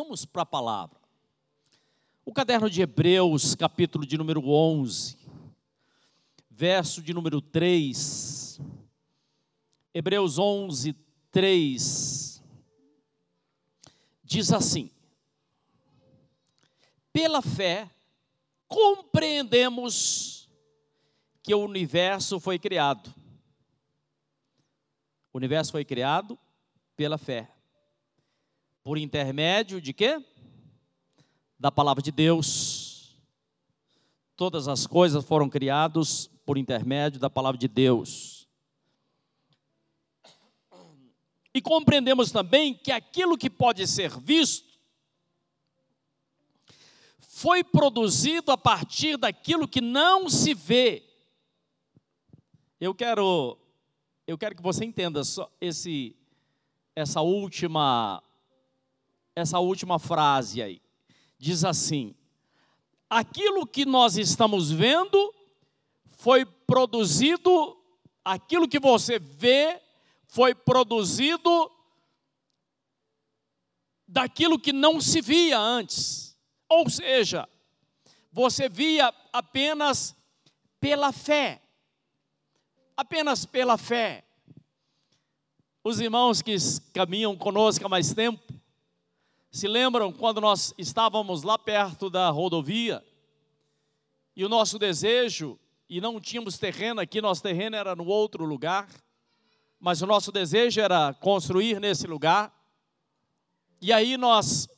Vamos para a palavra. O caderno de Hebreus, capítulo de número 11, verso de número 3. Hebreus 11, 3. Diz assim: Pela fé, compreendemos que o universo foi criado. O universo foi criado pela fé. Por intermédio de quê? Da palavra de Deus. Todas as coisas foram criadas por intermédio da palavra de Deus. E compreendemos também que aquilo que pode ser visto foi produzido a partir daquilo que não se vê. Eu quero eu quero que você entenda esse essa última essa última frase aí. Diz assim: Aquilo que nós estamos vendo foi produzido, aquilo que você vê foi produzido daquilo que não se via antes. Ou seja, você via apenas pela fé. Apenas pela fé. Os irmãos que caminham conosco há mais tempo, se lembram quando nós estávamos lá perto da rodovia e o nosso desejo, e não tínhamos terreno aqui, nosso terreno era no outro lugar, mas o nosso desejo era construir nesse lugar. E aí nós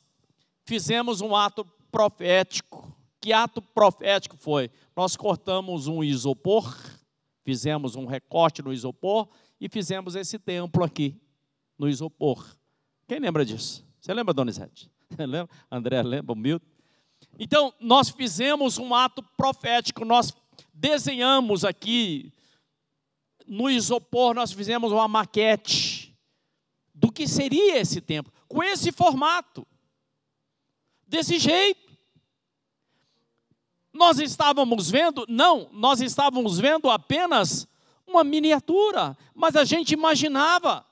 fizemos um ato profético. Que ato profético foi? Nós cortamos um isopor, fizemos um recorte no isopor e fizemos esse templo aqui, no isopor. Quem lembra disso? Você lembra, Donizete? lembra? André lembra, Milton? Então, nós fizemos um ato profético, nós desenhamos aqui, no isopor, nós fizemos uma maquete do que seria esse templo, com esse formato desse jeito. Nós estávamos vendo, não, nós estávamos vendo apenas uma miniatura, mas a gente imaginava,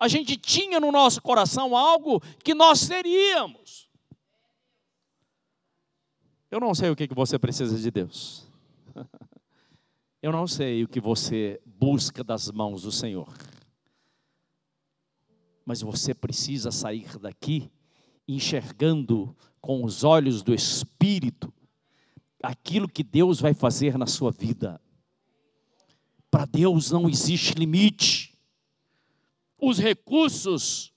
a gente tinha no nosso coração algo que nós seríamos. Eu não sei o que você precisa de Deus. Eu não sei o que você busca das mãos do Senhor. Mas você precisa sair daqui enxergando com os olhos do Espírito aquilo que Deus vai fazer na sua vida. Para Deus não existe limite. Os recursos,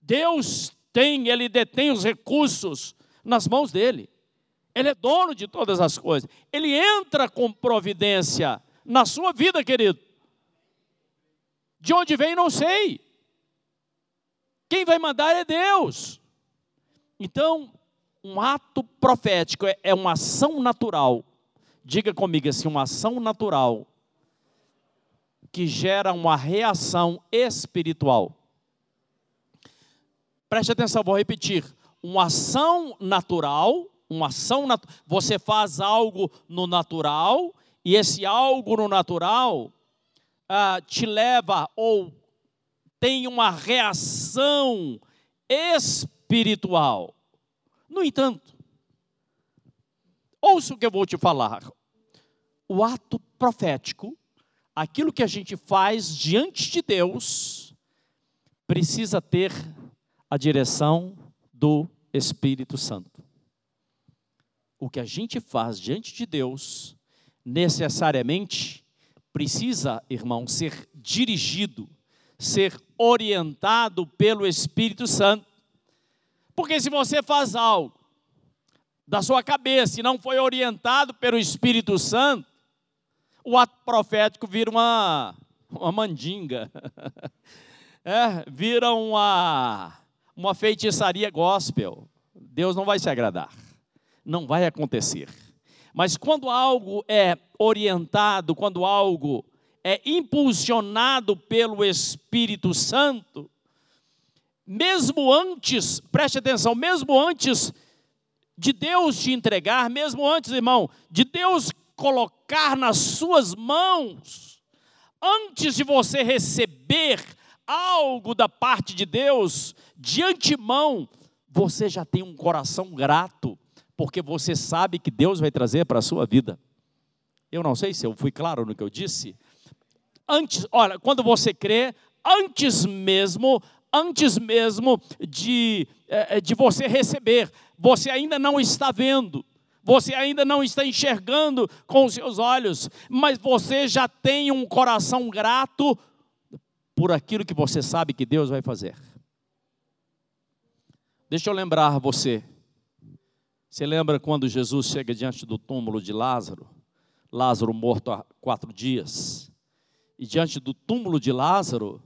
Deus tem, Ele detém os recursos nas mãos dele. Ele é dono de todas as coisas. Ele entra com providência na sua vida, querido. De onde vem, não sei. Quem vai mandar é Deus. Então, um ato profético é, é uma ação natural. Diga comigo assim, uma ação natural que gera uma reação espiritual. Preste atenção, vou repetir. Uma ação natural, uma ação nat você faz algo no natural e esse algo no natural ah, te leva ou tem uma reação espiritual. No entanto, ouça o que eu vou te falar. O ato profético, aquilo que a gente faz diante de Deus, precisa ter a direção do Espírito Santo. O que a gente faz diante de Deus, necessariamente, precisa, irmão, ser dirigido, ser orientado pelo Espírito Santo. Porque se você faz algo da sua cabeça e não foi orientado pelo Espírito Santo, o ato profético vira uma, uma mandinga, é, vira uma, uma feitiçaria gospel. Deus não vai se agradar, não vai acontecer. Mas quando algo é orientado, quando algo é impulsionado pelo Espírito Santo, mesmo antes, preste atenção, mesmo antes de Deus te entregar, mesmo antes, irmão, de Deus colocar nas suas mãos, antes de você receber algo da parte de Deus, de antemão, você já tem um coração grato, porque você sabe que Deus vai trazer para a sua vida. Eu não sei se eu fui claro no que eu disse. Antes, olha, quando você crê, antes mesmo, antes mesmo de, eh, de você receber, você ainda não está vendo, você ainda não está enxergando com os seus olhos, mas você já tem um coração grato por aquilo que você sabe que Deus vai fazer. Deixa eu lembrar você. Você lembra quando Jesus chega diante do túmulo de Lázaro? Lázaro morto há quatro dias. E diante do túmulo de Lázaro,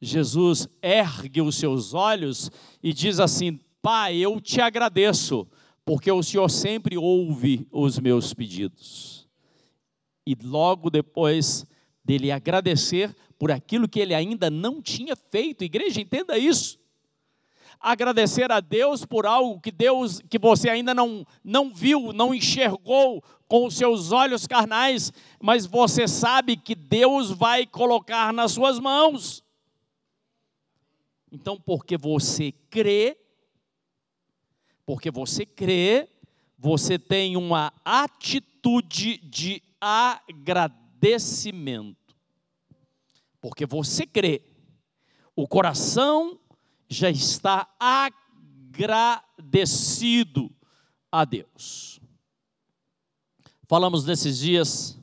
Jesus ergue os seus olhos e diz assim: Pai, eu te agradeço, porque o Senhor sempre ouve os meus pedidos. E logo depois dele agradecer por aquilo que ele ainda não tinha feito, igreja, entenda isso. Agradecer a Deus por algo que Deus, que você ainda não, não viu, não enxergou com os seus olhos carnais, mas você sabe que Deus vai colocar nas suas mãos. Então, porque você crê, porque você crê, você tem uma atitude de agradecimento. Porque você crê, o coração já está agradecido a Deus. Falamos nesses dias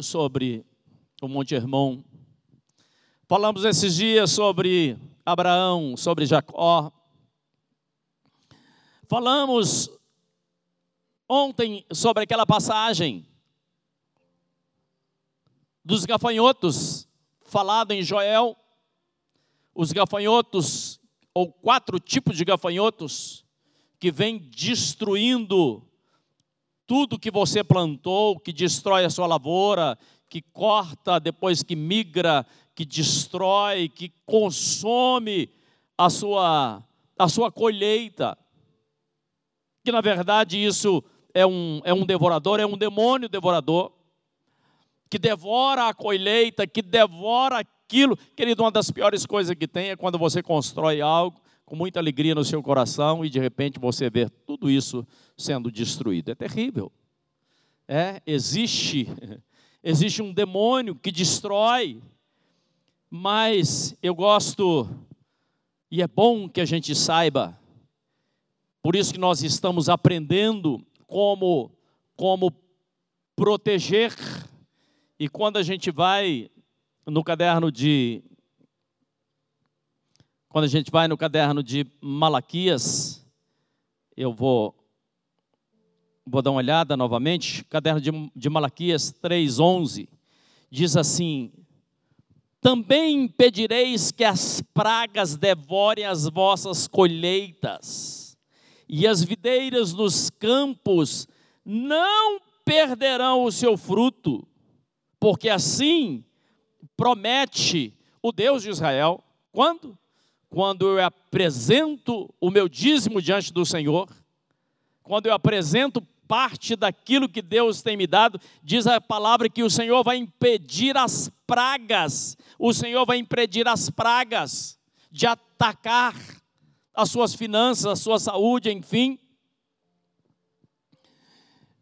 sobre o Monte Hermon. Falamos esses dias sobre Abraão, sobre Jacó. Falamos ontem sobre aquela passagem dos gafanhotos, falado em Joel. Os gafanhotos, ou quatro tipos de gafanhotos, que vêm destruindo tudo que você plantou, que destrói a sua lavoura, que corta depois que migra, que destrói, que consome a sua, a sua colheita. Que na verdade isso é um, é um devorador, é um demônio devorador, que devora a colheita, que devora aquilo. Querido, uma das piores coisas que tem é quando você constrói algo com muita alegria no seu coração e de repente você vê tudo isso sendo destruído. É terrível. É, existe existe um demônio que destrói, mas eu gosto e é bom que a gente saiba. Por isso que nós estamos aprendendo como como proteger. E quando a gente vai no caderno de quando a gente vai no caderno de Malaquias, eu vou vou dar uma olhada novamente, caderno de, de Malaquias 3:11 diz assim: Também impedireis que as pragas devorem as vossas colheitas, e as videiras dos campos não perderão o seu fruto, porque assim promete o Deus de Israel. Quando? Quando eu apresento o meu dízimo diante do Senhor, quando eu apresento parte daquilo que Deus tem me dado, diz a palavra que o Senhor vai impedir as pragas, o Senhor vai impedir as pragas de atacar as suas finanças, a sua saúde, enfim.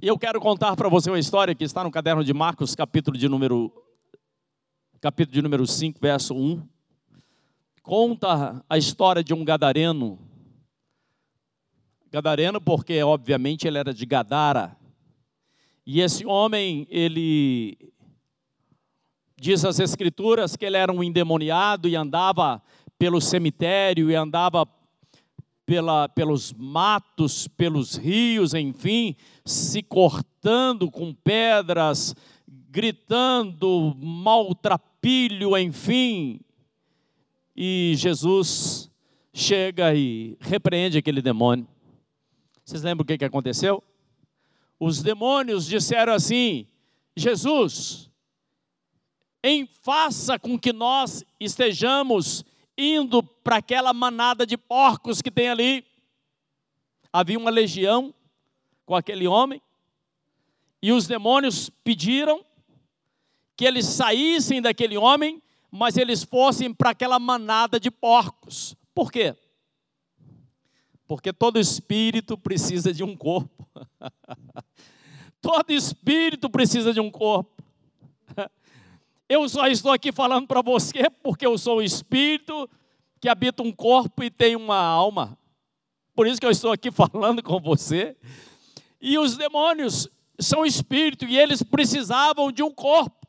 E eu quero contar para você uma história que está no caderno de Marcos, capítulo de número capítulo de número 5, verso 1, conta a história de um gadareno. Gadareno porque, obviamente, ele era de Gadara. E esse homem, ele diz as escrituras que ele era um endemoniado e andava pelo cemitério e andava pela, pelos matos, pelos rios, enfim, se cortando com pedras, gritando, maltrapilho, enfim. E Jesus chega e repreende aquele demônio. Vocês lembram o que, que aconteceu? Os demônios disseram assim: Jesus, em faça com que nós estejamos indo para aquela manada de porcos que tem ali. Havia uma legião com aquele homem, e os demônios pediram que eles saíssem daquele homem, mas eles fossem para aquela manada de porcos. Por quê? Porque todo espírito precisa de um corpo. todo espírito precisa de um corpo. Eu só estou aqui falando para você porque eu sou um espírito que habita um corpo e tem uma alma. Por isso que eu estou aqui falando com você. E os demônios são espírito e eles precisavam de um corpo.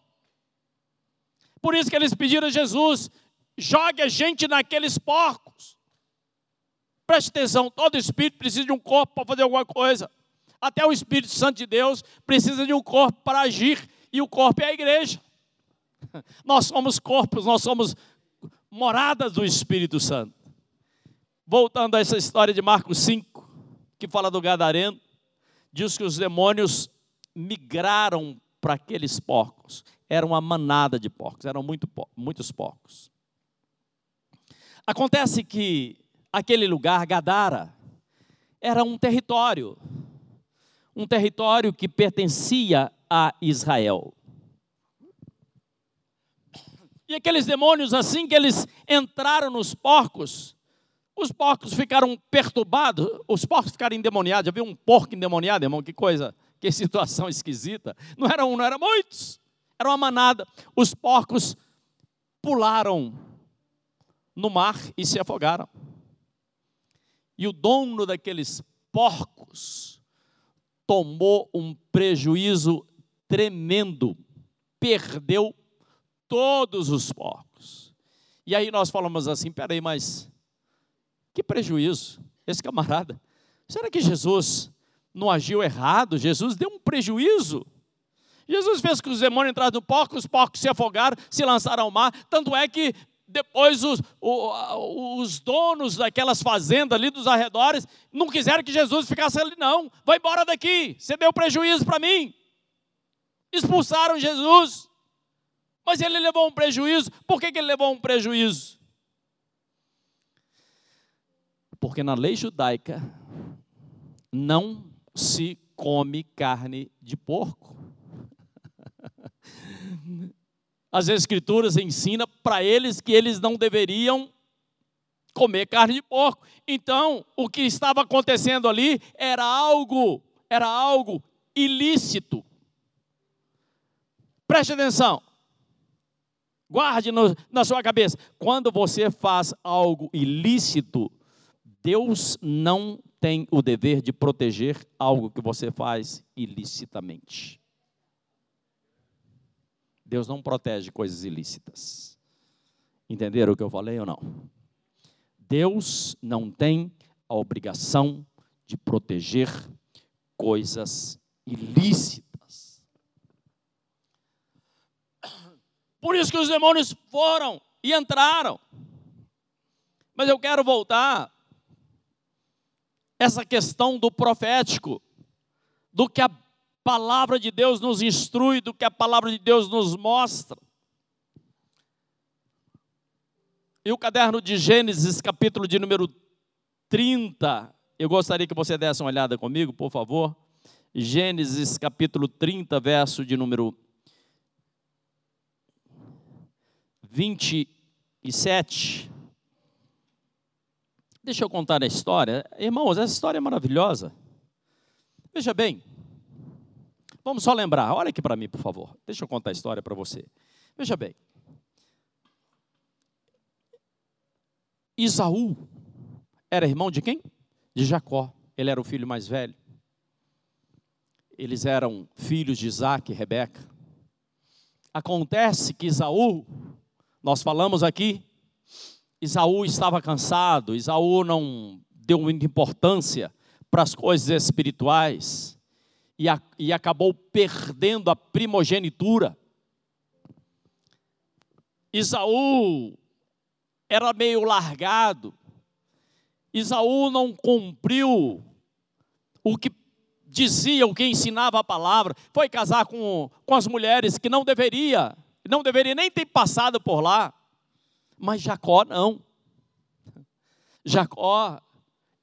Por isso que eles pediram a Jesus: jogue a gente naqueles porcos. Preste atenção, todo espírito precisa de um corpo para fazer alguma coisa. Até o Espírito Santo de Deus precisa de um corpo para agir, e o corpo é a igreja. Nós somos corpos, nós somos moradas do Espírito Santo. Voltando a essa história de Marcos 5, que fala do Gadareno, diz que os demônios migraram para aqueles porcos. Era uma manada de porcos, eram muito, muitos porcos. Acontece que aquele lugar, Gadara, era um território, um território que pertencia a Israel. E aqueles demônios, assim que eles entraram nos porcos, os porcos ficaram perturbados, os porcos ficaram endemoniados. Já viu um porco endemoniado, irmão? Que coisa, que situação esquisita. Não era um, não era muitos, era uma manada. Os porcos pularam no mar e se afogaram. E o dono daqueles porcos tomou um prejuízo tremendo, perdeu todos os porcos. E aí nós falamos assim: peraí, mas que prejuízo, esse camarada. Será que Jesus não agiu errado? Jesus deu um prejuízo. Jesus fez que os demônios entrassem no porco, os porcos se afogaram, se lançaram ao mar. Tanto é que depois os, os donos daquelas fazendas ali dos arredores não quiseram que Jesus ficasse ali, não. Vai embora daqui, você deu prejuízo para mim. Expulsaram Jesus. Mas ele levou um prejuízo. Por que, que ele levou um prejuízo? Porque na lei judaica não se come carne de porco. As escrituras ensinam para eles que eles não deveriam comer carne de porco. Então, o que estava acontecendo ali era algo, era algo ilícito. Preste atenção. Guarde no, na sua cabeça. Quando você faz algo ilícito, Deus não tem o dever de proteger algo que você faz ilicitamente. Deus não protege coisas ilícitas. Entenderam o que eu falei ou não? Deus não tem a obrigação de proteger coisas ilícitas. Por isso que os demônios foram e entraram. Mas eu quero voltar essa questão do profético, do que a palavra de Deus nos instrui, do que a palavra de Deus nos mostra. E o caderno de Gênesis, capítulo de número 30, eu gostaria que você desse uma olhada comigo, por favor. Gênesis, capítulo 30, verso de número 27. Deixa eu contar a história. Irmãos, essa história é maravilhosa. Veja bem, vamos só lembrar, olha aqui para mim, por favor. Deixa eu contar a história para você. Veja bem. Isaú era irmão de quem? De Jacó. Ele era o filho mais velho. Eles eram filhos de Isaac e Rebeca. Acontece que Isaú nós falamos aqui, Isaú estava cansado, Isaú não deu muita importância para as coisas espirituais e, a, e acabou perdendo a primogenitura. Isaú era meio largado, Isaú não cumpriu o que dizia, o que ensinava a palavra, foi casar com, com as mulheres que não deveria não deveria nem ter passado por lá. Mas Jacó não. Jacó,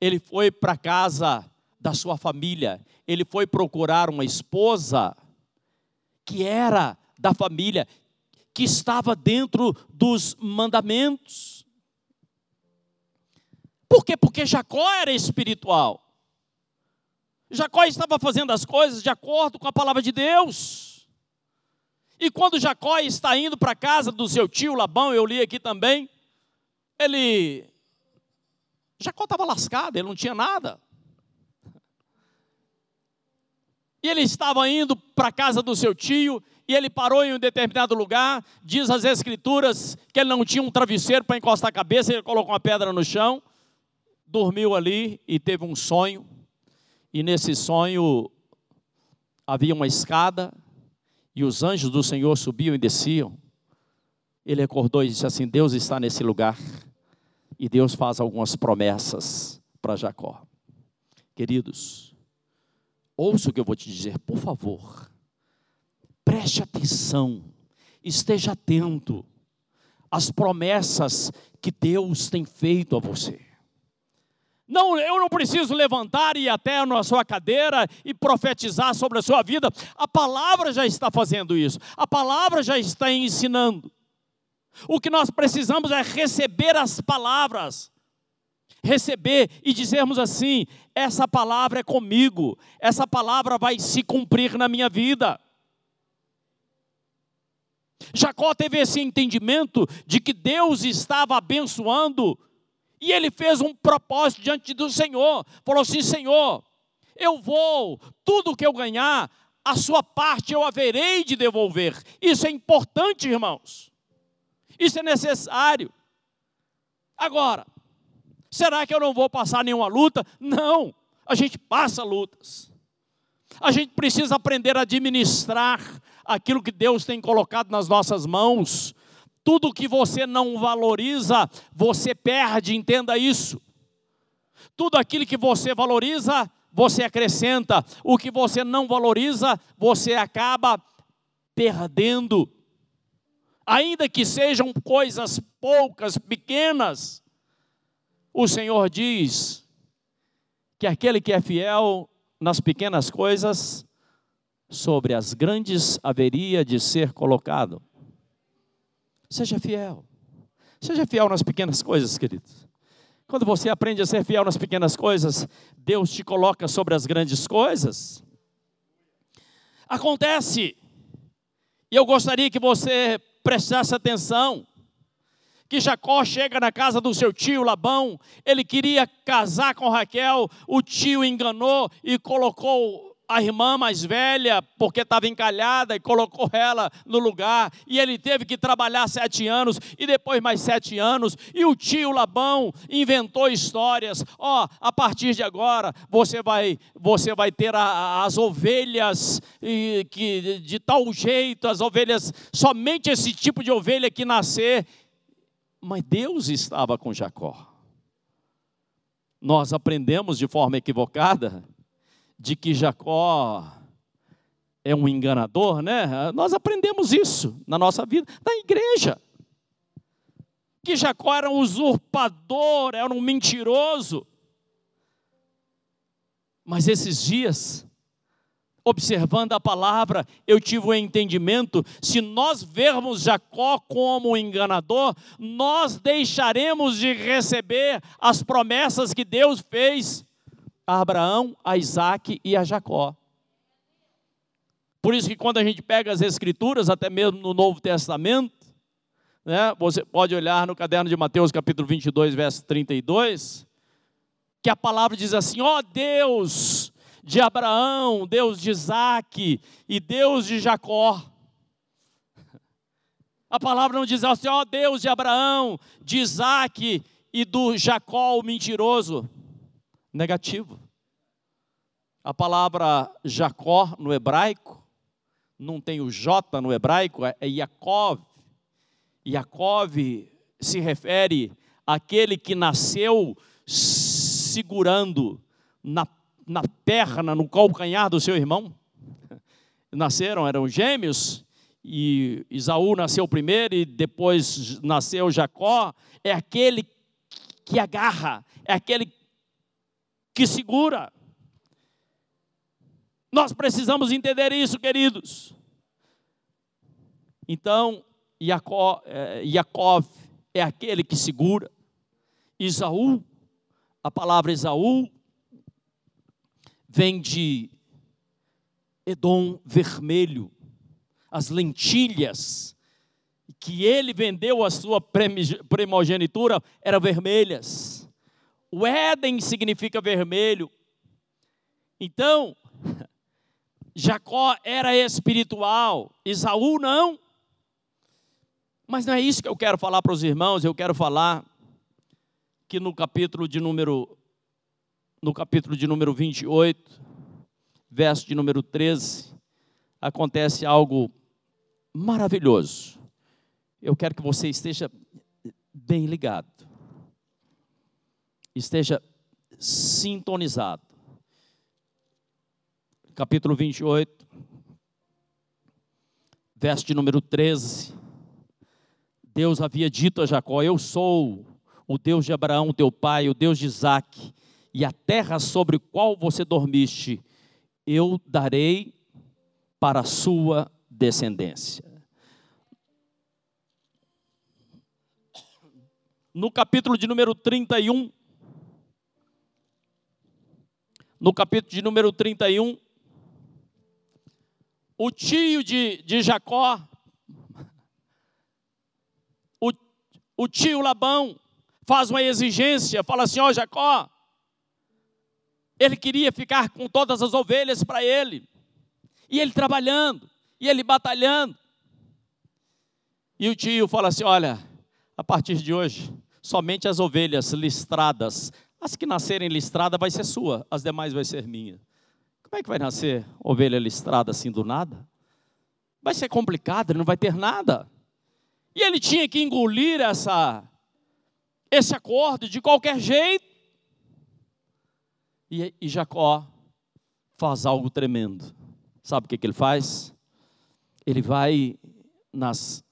ele foi para casa da sua família, ele foi procurar uma esposa que era da família, que estava dentro dos mandamentos. Por quê? Porque Jacó era espiritual. Jacó estava fazendo as coisas de acordo com a palavra de Deus. E quando Jacó está indo para a casa do seu tio Labão, eu li aqui também, ele. Jacó estava lascado, ele não tinha nada. E ele estava indo para a casa do seu tio, e ele parou em um determinado lugar. Diz as Escrituras que ele não tinha um travesseiro para encostar a cabeça, ele colocou uma pedra no chão, dormiu ali e teve um sonho. E nesse sonho havia uma escada, e os anjos do Senhor subiam e desciam. Ele acordou e disse assim: Deus está nesse lugar. E Deus faz algumas promessas para Jacó. Queridos, ouça o que eu vou te dizer, por favor. Preste atenção, esteja atento às promessas que Deus tem feito a você. Não, eu não preciso levantar e ir até na sua cadeira e profetizar sobre a sua vida. A palavra já está fazendo isso. A palavra já está ensinando. O que nós precisamos é receber as palavras receber e dizermos assim: essa palavra é comigo, essa palavra vai se cumprir na minha vida. Jacó teve esse entendimento de que Deus estava abençoando, e ele fez um propósito diante do Senhor. Falou assim: Senhor, eu vou, tudo que eu ganhar, a sua parte eu haverei de devolver. Isso é importante, irmãos. Isso é necessário. Agora, Será que eu não vou passar nenhuma luta? Não, a gente passa lutas. A gente precisa aprender a administrar aquilo que Deus tem colocado nas nossas mãos. Tudo que você não valoriza, você perde, entenda isso. Tudo aquilo que você valoriza, você acrescenta. O que você não valoriza, você acaba perdendo. Ainda que sejam coisas poucas, pequenas, o Senhor diz que aquele que é fiel nas pequenas coisas, sobre as grandes haveria de ser colocado. Seja fiel. Seja fiel nas pequenas coisas, queridos. Quando você aprende a ser fiel nas pequenas coisas, Deus te coloca sobre as grandes coisas. Acontece, e eu gostaria que você prestasse atenção, que Jacó chega na casa do seu tio Labão, ele queria casar com Raquel, o tio enganou e colocou a irmã mais velha, porque estava encalhada, e colocou ela no lugar, e ele teve que trabalhar sete anos, e depois mais sete anos, e o tio Labão inventou histórias, ó, oh, a partir de agora, você vai, você vai ter a, as ovelhas e, que, de tal jeito, as ovelhas, somente esse tipo de ovelha que nascer, mas Deus estava com Jacó. Nós aprendemos de forma equivocada de que Jacó é um enganador, né? Nós aprendemos isso na nossa vida, na igreja. Que Jacó era um usurpador, era um mentiroso. Mas esses dias, observando a palavra, eu tive o um entendimento: se nós vermos Jacó como um enganador, nós deixaremos de receber as promessas que Deus fez a Abraão, a Isaac e a Jacó. Por isso que quando a gente pega as escrituras, até mesmo no Novo Testamento, né, você pode olhar no caderno de Mateus capítulo 22, verso 32, que a palavra diz assim: ó oh, Deus, de Abraão, Deus de Isaac e Deus de Jacó. A palavra não diz assim, ó Deus de Abraão, de Isaac e do Jacó, o mentiroso. Negativo. A palavra Jacó no hebraico, não tem o J no hebraico, é Yaakov. Yaakov se refere àquele que nasceu segurando na na perna, no calcanhar do seu irmão. Nasceram, eram gêmeos, e Isaú nasceu primeiro e depois nasceu Jacó. É aquele que agarra, é aquele que segura. Nós precisamos entender isso, queridos. Então, Jacó, é, Jacob é aquele que segura. Isaú, a palavra Isaú vem de Edom vermelho, as lentilhas que ele vendeu a sua primogenitura eram vermelhas. O Éden significa vermelho. Então, Jacó era espiritual, Isaú não. Mas não é isso que eu quero falar para os irmãos, eu quero falar que no capítulo de número no capítulo de número 28, verso de número 13, acontece algo maravilhoso. Eu quero que você esteja bem ligado. Esteja sintonizado capítulo 28, verso de número 13. Deus havia dito a Jacó: Eu sou o Deus de Abraão, teu pai, o Deus de Isaac, e a terra sobre a qual você dormiste, eu darei para a sua descendência. No capítulo de número 31, no capítulo de número 31, o tio de, de Jacó, o, o tio Labão, faz uma exigência, fala assim: Ó oh, Jacó, ele queria ficar com todas as ovelhas para ele, e ele trabalhando, e ele batalhando. E o tio fala assim: Olha, a partir de hoje, somente as ovelhas listradas, as que nascerem listradas vai ser sua, as demais vai ser minha. Como é que vai nascer ovelha listrada assim do nada? Vai ser complicado, não vai ter nada. E ele tinha que engolir essa, esse acordo de qualquer jeito. E, e Jacó faz algo tremendo. Sabe o que, que ele faz? Ele vai nas,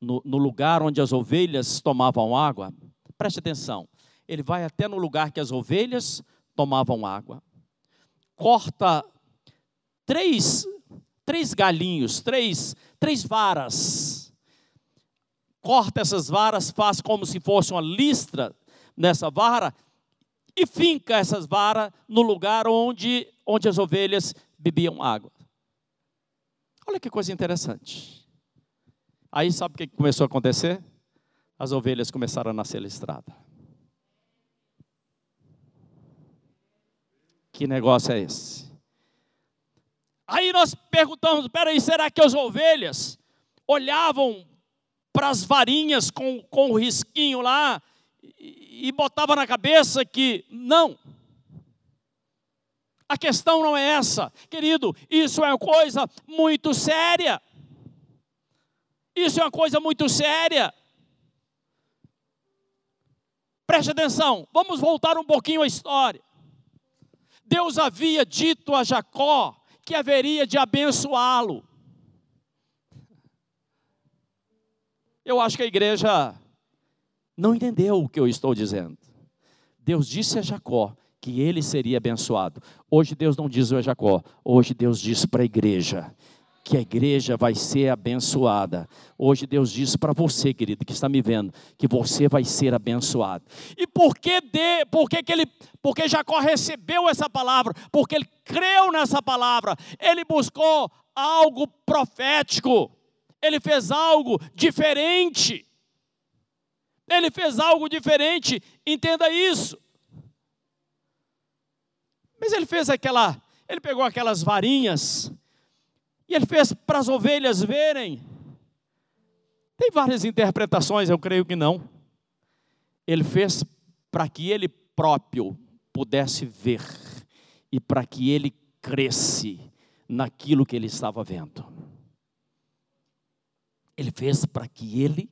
no, no lugar onde as ovelhas tomavam água. Preste atenção. Ele vai até no lugar que as ovelhas tomavam água corta três, três galinhos, três, três varas. Corta essas varas, faz como se fosse uma listra nessa vara e finca essas varas no lugar onde, onde as ovelhas bebiam água. Olha que coisa interessante. Aí sabe o que começou a acontecer? As ovelhas começaram a nascer listradas. Que negócio é esse? Aí nós perguntamos: peraí, será que as ovelhas olhavam para as varinhas com, com o risquinho lá e, e botava na cabeça que não? A questão não é essa, querido, isso é uma coisa muito séria. Isso é uma coisa muito séria. Preste atenção, vamos voltar um pouquinho à história. Deus havia dito a Jacó que haveria de abençoá-lo. Eu acho que a igreja não entendeu o que eu estou dizendo. Deus disse a Jacó que ele seria abençoado. Hoje Deus não diz a Jacó, hoje Deus diz para a igreja que a igreja vai ser abençoada. Hoje Deus diz para você, querido, que está me vendo, que você vai ser abençoado. E por que de, por que, que ele, porque Jacó recebeu essa palavra? Porque ele creu nessa palavra. Ele buscou algo profético. Ele fez algo diferente. Ele fez algo diferente, entenda isso. Mas ele fez aquela, ele pegou aquelas varinhas e ele fez para as ovelhas verem. Tem várias interpretações, eu creio que não. Ele fez para que ele próprio pudesse ver e para que ele cresce naquilo que ele estava vendo. Ele fez para que ele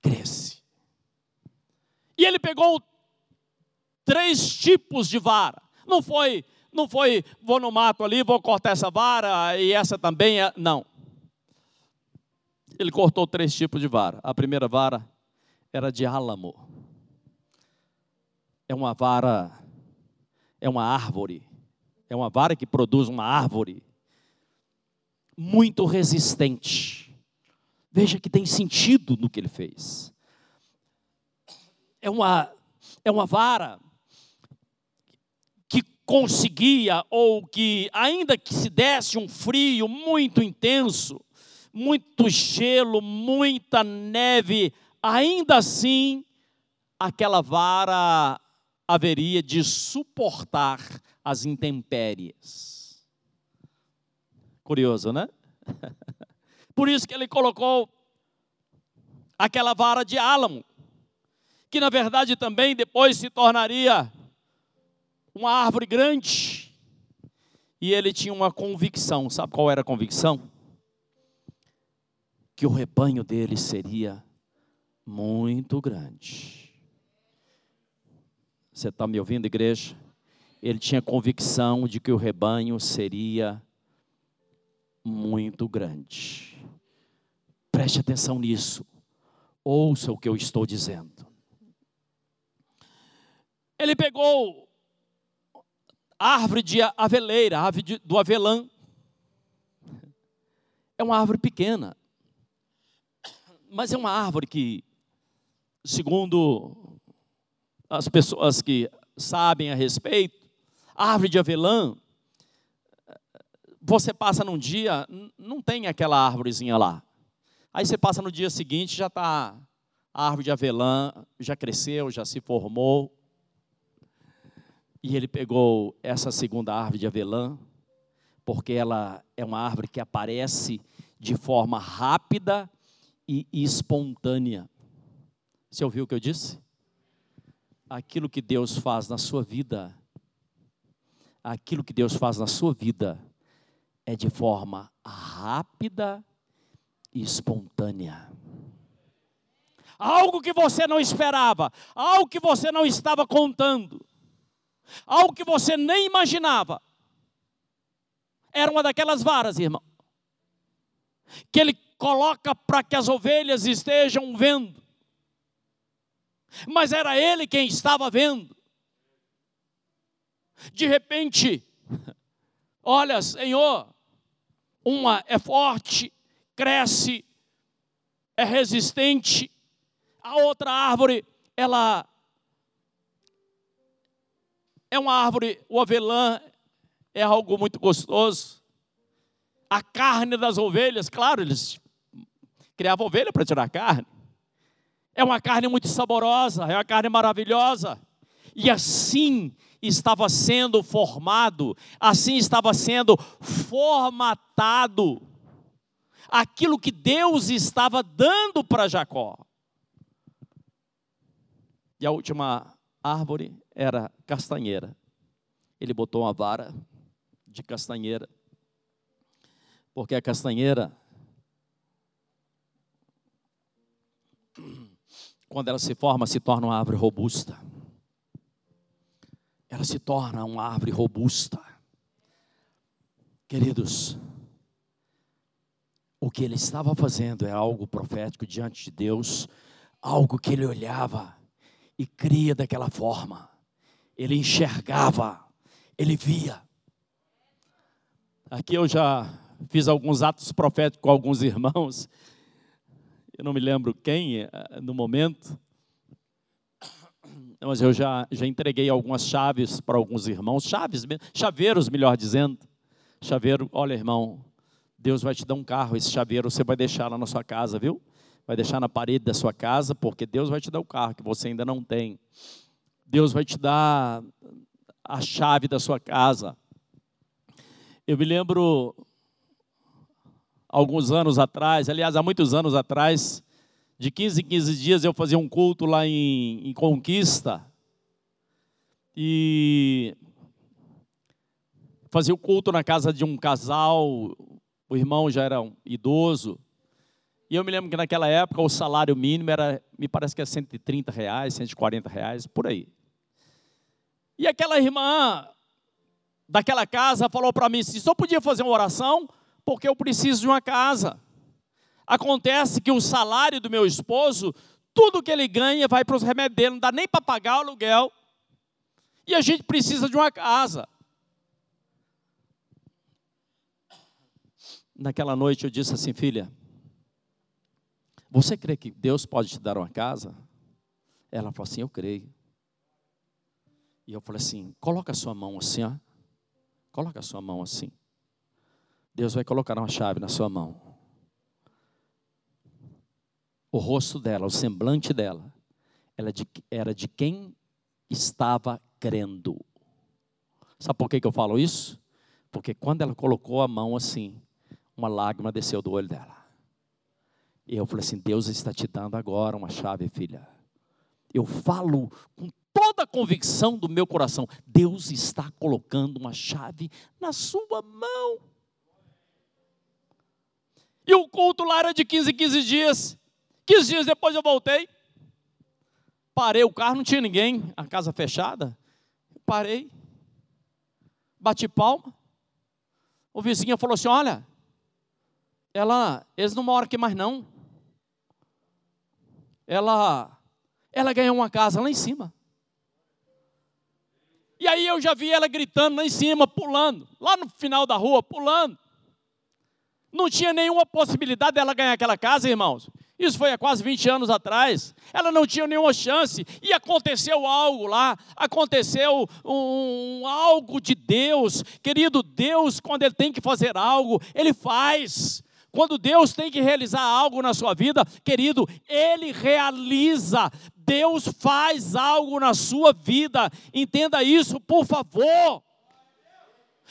cresce. E ele pegou três tipos de vara. Não foi não foi, vou no mato ali, vou cortar essa vara e essa também. É... Não. Ele cortou três tipos de vara. A primeira vara era de álamo. É uma vara, é uma árvore. É uma vara que produz uma árvore muito resistente. Veja que tem sentido no que ele fez. É uma, é uma vara conseguia, ou que, ainda que se desse um frio muito intenso, muito gelo, muita neve, ainda assim, aquela vara haveria de suportar as intempéries. Curioso, né? Por isso que ele colocou aquela vara de álamo, que na verdade também depois se tornaria uma árvore grande. E ele tinha uma convicção, sabe qual era a convicção? Que o rebanho dele seria muito grande. Você está me ouvindo, igreja? Ele tinha convicção de que o rebanho seria muito grande. Preste atenção nisso. Ouça o que eu estou dizendo. Ele pegou árvore de aveleira, árvore do avelã. É uma árvore pequena, mas é uma árvore que, segundo as pessoas que sabem a respeito, árvore de avelã, você passa num dia, não tem aquela árvorezinha lá. Aí você passa no dia seguinte, já está a árvore de avelã, já cresceu, já se formou. E ele pegou essa segunda árvore de avelã, porque ela é uma árvore que aparece de forma rápida e espontânea. Você ouviu o que eu disse? Aquilo que Deus faz na sua vida, aquilo que Deus faz na sua vida é de forma rápida e espontânea. Algo que você não esperava, algo que você não estava contando, algo que você nem imaginava. Era uma daquelas varas, irmão, que ele coloca para que as ovelhas estejam vendo. Mas era ele quem estava vendo. De repente, olha, Senhor, uma é forte cresce, é resistente. A outra árvore, ela é uma árvore, o avelã é algo muito gostoso. A carne das ovelhas, claro, eles criavam ovelha para tirar carne. É uma carne muito saborosa, é uma carne maravilhosa. E assim estava sendo formado, assim estava sendo formatado aquilo que Deus estava dando para Jacó. E a última árvore era castanheira. Ele botou uma vara de castanheira, porque a castanheira, quando ela se forma, se torna uma árvore robusta. Ela se torna uma árvore robusta. Queridos, o que ele estava fazendo é algo profético diante de Deus, algo que ele olhava e cria daquela forma. Ele enxergava, ele via. Aqui eu já fiz alguns atos proféticos com alguns irmãos. Eu não me lembro quem eh, no momento, mas eu já, já entreguei algumas chaves para alguns irmãos, chaves, chaveiros, melhor dizendo. Chaveiro, olha, irmão, Deus vai te dar um carro, esse chaveiro você vai deixar lá na sua casa, viu? Vai deixar na parede da sua casa, porque Deus vai te dar o carro que você ainda não tem. Deus vai te dar a chave da sua casa. Eu me lembro, alguns anos atrás, aliás, há muitos anos atrás, de 15 em 15 dias eu fazia um culto lá em, em Conquista. E fazia o culto na casa de um casal, o irmão já era um idoso. E eu me lembro que naquela época o salário mínimo era, me parece que é 130 reais, 140 reais, por aí. E aquela irmã daquela casa falou para mim se só podia fazer uma oração porque eu preciso de uma casa. Acontece que o salário do meu esposo, tudo que ele ganha vai para os remédios dele, não dá nem para pagar o aluguel. E a gente precisa de uma casa. naquela noite eu disse assim, filha, Você crê que Deus pode te dar uma casa? Ela falou assim: Eu creio. E eu falei assim: Coloca a sua mão assim, ó. Coloca a sua mão assim. Deus vai colocar uma chave na sua mão. O rosto dela, o semblante dela, era de, era de quem estava crendo. Sabe por que, que eu falo isso? Porque quando ela colocou a mão assim, uma lágrima desceu do olho dela. E eu falei assim: Deus está te dando agora uma chave, filha. Eu falo com toda a convicção do meu coração: Deus está colocando uma chave na sua mão. E o culto lá era de 15 em 15 dias. 15 dias depois eu voltei. Parei o carro, não tinha ninguém, a casa fechada. Parei. Bati palma. O vizinho falou assim: Olha, ela, eles não moram aqui mais não. Ela, ela ganhou uma casa lá em cima. E aí eu já vi ela gritando lá em cima, pulando, lá no final da rua, pulando. Não tinha nenhuma possibilidade dela ganhar aquela casa, irmãos. Isso foi há quase 20 anos atrás. Ela não tinha nenhuma chance. E aconteceu algo lá. Aconteceu um, um, algo de Deus. Querido, Deus, quando Ele tem que fazer algo, Ele faz. Quando Deus tem que realizar algo na sua vida, querido, Ele realiza. Deus faz algo na sua vida. Entenda isso, por favor.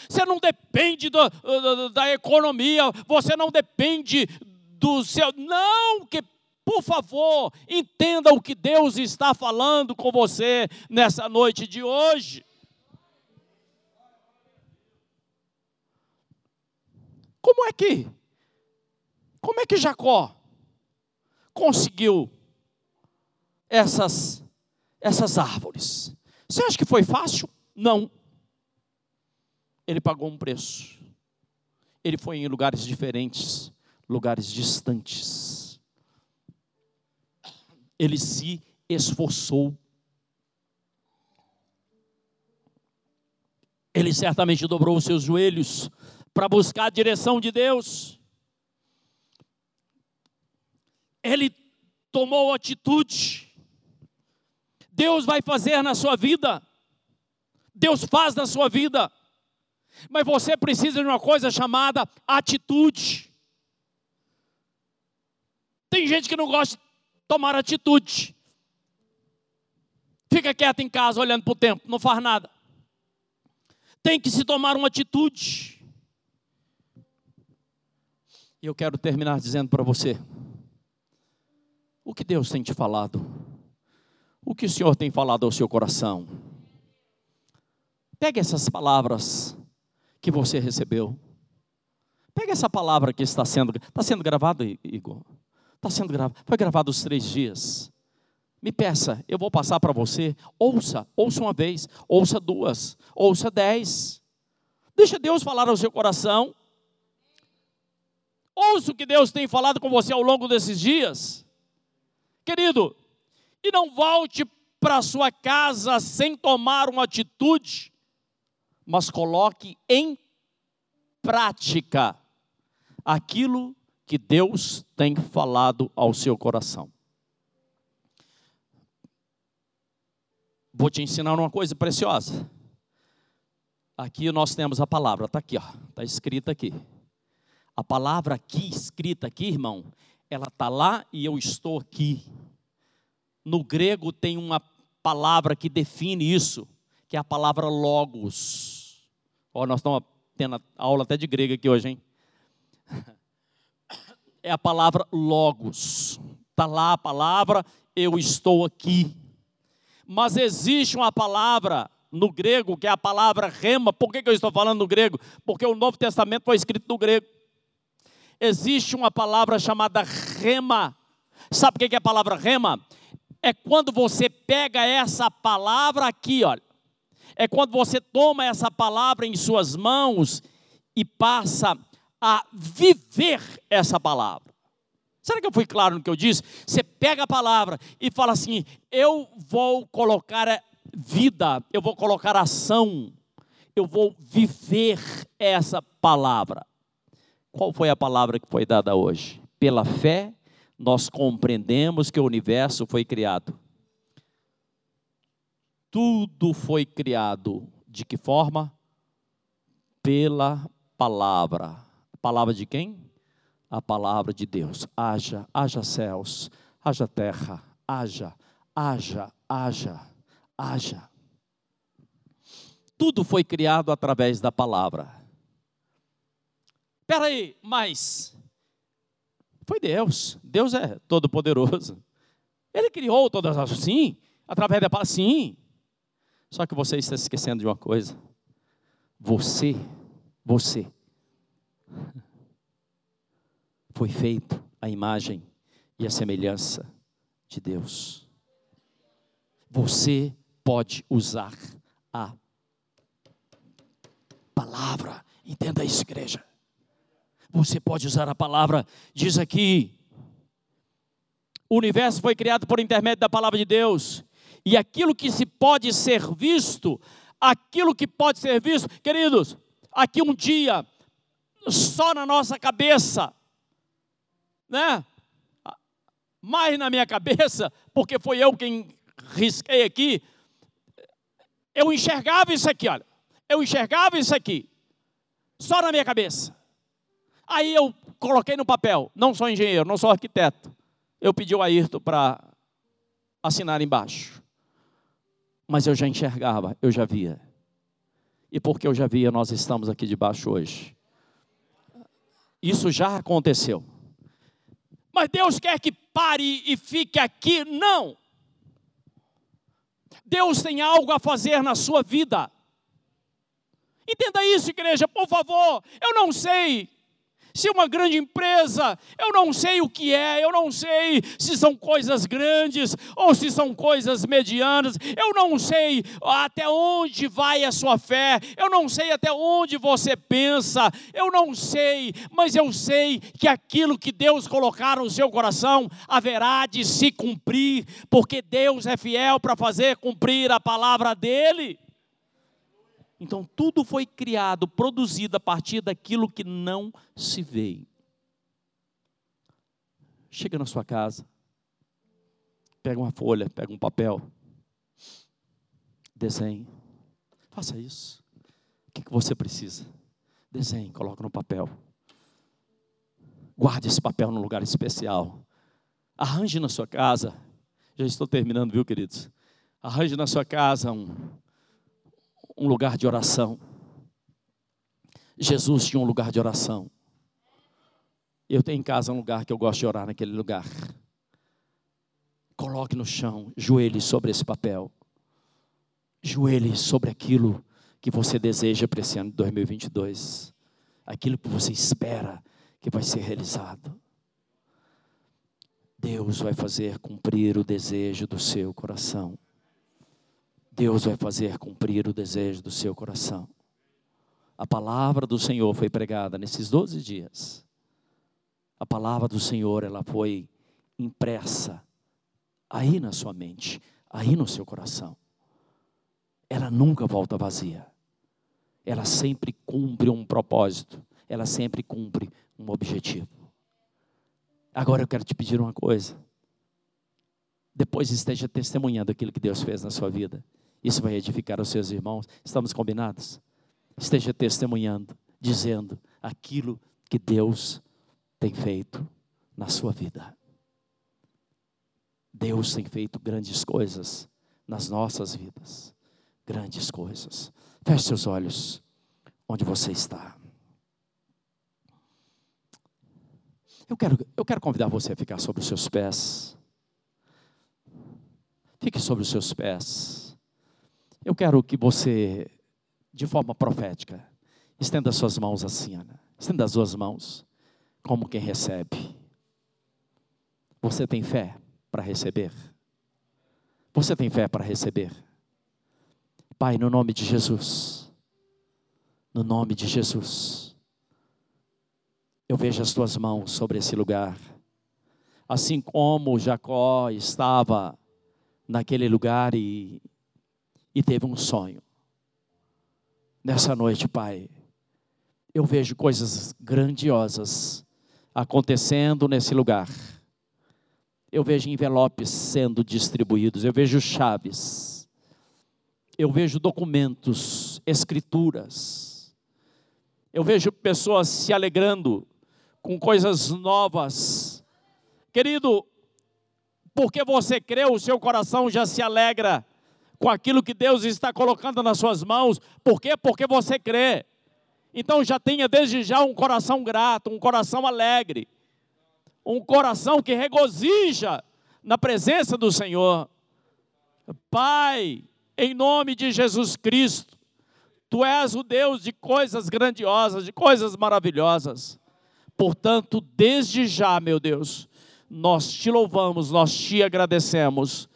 Você não depende do, da, da economia, você não depende do seu. Não, que por favor, entenda o que Deus está falando com você nessa noite de hoje. Como é que como é que Jacó conseguiu essas, essas árvores? Você acha que foi fácil? Não. Ele pagou um preço. Ele foi em lugares diferentes, lugares distantes. Ele se esforçou. Ele certamente dobrou os seus joelhos para buscar a direção de Deus ele tomou atitude. Deus vai fazer na sua vida. Deus faz na sua vida. Mas você precisa de uma coisa chamada atitude. Tem gente que não gosta de tomar atitude. Fica quieto em casa olhando para o tempo, não faz nada. Tem que se tomar uma atitude. E eu quero terminar dizendo para você: o que Deus tem te falado? O que o Senhor tem falado ao seu coração? Pegue essas palavras que você recebeu. Pegue essa palavra que está sendo. Está sendo gravado, Igor? Está sendo gravado. Foi gravado os três dias. Me peça, eu vou passar para você. Ouça, ouça uma vez, ouça duas, ouça dez. Deixa Deus falar ao seu coração. Ouça o que Deus tem falado com você ao longo desses dias. Querido, e não volte para sua casa sem tomar uma atitude, mas coloque em prática aquilo que Deus tem falado ao seu coração. Vou te ensinar uma coisa preciosa. Aqui nós temos a palavra, está aqui, está escrita aqui. A palavra aqui, escrita aqui, irmão, ela está lá e eu estou aqui. No grego tem uma palavra que define isso, que é a palavra logos. Ó, nós estamos tendo aula até de grego aqui hoje, hein? É a palavra logos. Está lá a palavra, eu estou aqui. Mas existe uma palavra no grego, que é a palavra rema. Por que, que eu estou falando no grego? Porque o Novo Testamento foi escrito no grego existe uma palavra chamada rema. Sabe o que é a palavra rema? É quando você pega essa palavra aqui, olha. É quando você toma essa palavra em suas mãos e passa a viver essa palavra. Será que eu fui claro no que eu disse? Você pega a palavra e fala assim: eu vou colocar vida, eu vou colocar ação, eu vou viver essa palavra. Qual foi a palavra que foi dada hoje? Pela fé, nós compreendemos que o universo foi criado. Tudo foi criado de que forma? Pela palavra. palavra de quem? A palavra de Deus. Haja, haja céus, haja terra, haja, haja, haja, haja. Tudo foi criado através da palavra. Espera aí, mas foi Deus. Deus é todo poderoso. Ele criou todas as sim, através da palavra sim. Só que você está esquecendo de uma coisa. Você, você foi feito a imagem e a semelhança de Deus. Você pode usar a palavra. Entenda isso, igreja. Você pode usar a palavra, diz aqui. O universo foi criado por intermédio da palavra de Deus. E aquilo que se pode ser visto, aquilo que pode ser visto, queridos, aqui um dia, só na nossa cabeça, né? Mais na minha cabeça, porque foi eu quem risquei aqui, eu enxergava isso aqui, olha. Eu enxergava isso aqui, só na minha cabeça. Aí eu coloquei no papel, não sou engenheiro, não sou arquiteto. Eu pedi o Ayrton para assinar embaixo. Mas eu já enxergava, eu já via. E porque eu já via, nós estamos aqui debaixo hoje. Isso já aconteceu. Mas Deus quer que pare e fique aqui? Não. Deus tem algo a fazer na sua vida. Entenda isso, igreja, por favor. Eu não sei se uma grande empresa, eu não sei o que é, eu não sei se são coisas grandes ou se são coisas medianas, eu não sei até onde vai a sua fé, eu não sei até onde você pensa, eu não sei, mas eu sei que aquilo que Deus colocar no seu coração haverá de se cumprir, porque Deus é fiel para fazer cumprir a palavra dele. Então, tudo foi criado, produzido a partir daquilo que não se vê. Chega na sua casa, pega uma folha, pega um papel, desenhe. Faça isso. O que você precisa? Desenhe, coloque no papel. Guarde esse papel num lugar especial. Arranje na sua casa. Já estou terminando, viu, queridos? Arranje na sua casa um, um lugar de oração. Jesus tinha um lugar de oração. Eu tenho em casa um lugar que eu gosto de orar naquele lugar. Coloque no chão, joelhe sobre esse papel. Joelhe sobre aquilo que você deseja para esse ano de 2022. Aquilo que você espera que vai ser realizado. Deus vai fazer cumprir o desejo do seu coração. Deus vai fazer cumprir o desejo do seu coração. A palavra do Senhor foi pregada nesses 12 dias. A palavra do Senhor, ela foi impressa aí na sua mente, aí no seu coração. Ela nunca volta vazia. Ela sempre cumpre um propósito, ela sempre cumpre um objetivo. Agora eu quero te pedir uma coisa. Depois esteja testemunhando aquilo que Deus fez na sua vida. Isso vai edificar os seus irmãos. Estamos combinados? Esteja testemunhando, dizendo aquilo que Deus tem feito na sua vida. Deus tem feito grandes coisas nas nossas vidas. Grandes coisas. Feche seus olhos onde você está. Eu quero, eu quero convidar você a ficar sobre os seus pés. Fique sobre os seus pés. Eu quero que você, de forma profética, estenda suas mãos assim, Ana. Estenda as suas mãos, como quem recebe. Você tem fé para receber? Você tem fé para receber? Pai, no nome de Jesus, no nome de Jesus, eu vejo as tuas mãos sobre esse lugar. Assim como Jacó estava naquele lugar e e teve um sonho. Nessa noite, Pai, eu vejo coisas grandiosas acontecendo nesse lugar. eu vejo envelopes sendo distribuídos, eu vejo chaves, eu vejo documentos, escrituras, eu vejo pessoas se alegrando com coisas novas. Querido, porque você crê, o seu coração já se alegra com aquilo que Deus está colocando nas suas mãos. Por quê? Porque você crê. Então já tenha desde já um coração grato, um coração alegre, um coração que regozija na presença do Senhor. Pai, em nome de Jesus Cristo, Tu és o Deus de coisas grandiosas, de coisas maravilhosas. Portanto, desde já, meu Deus, nós te louvamos, nós te agradecemos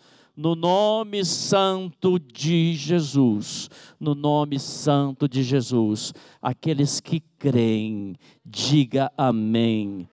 no nome santo de Jesus, no nome santo de Jesus. Aqueles que creem, diga amém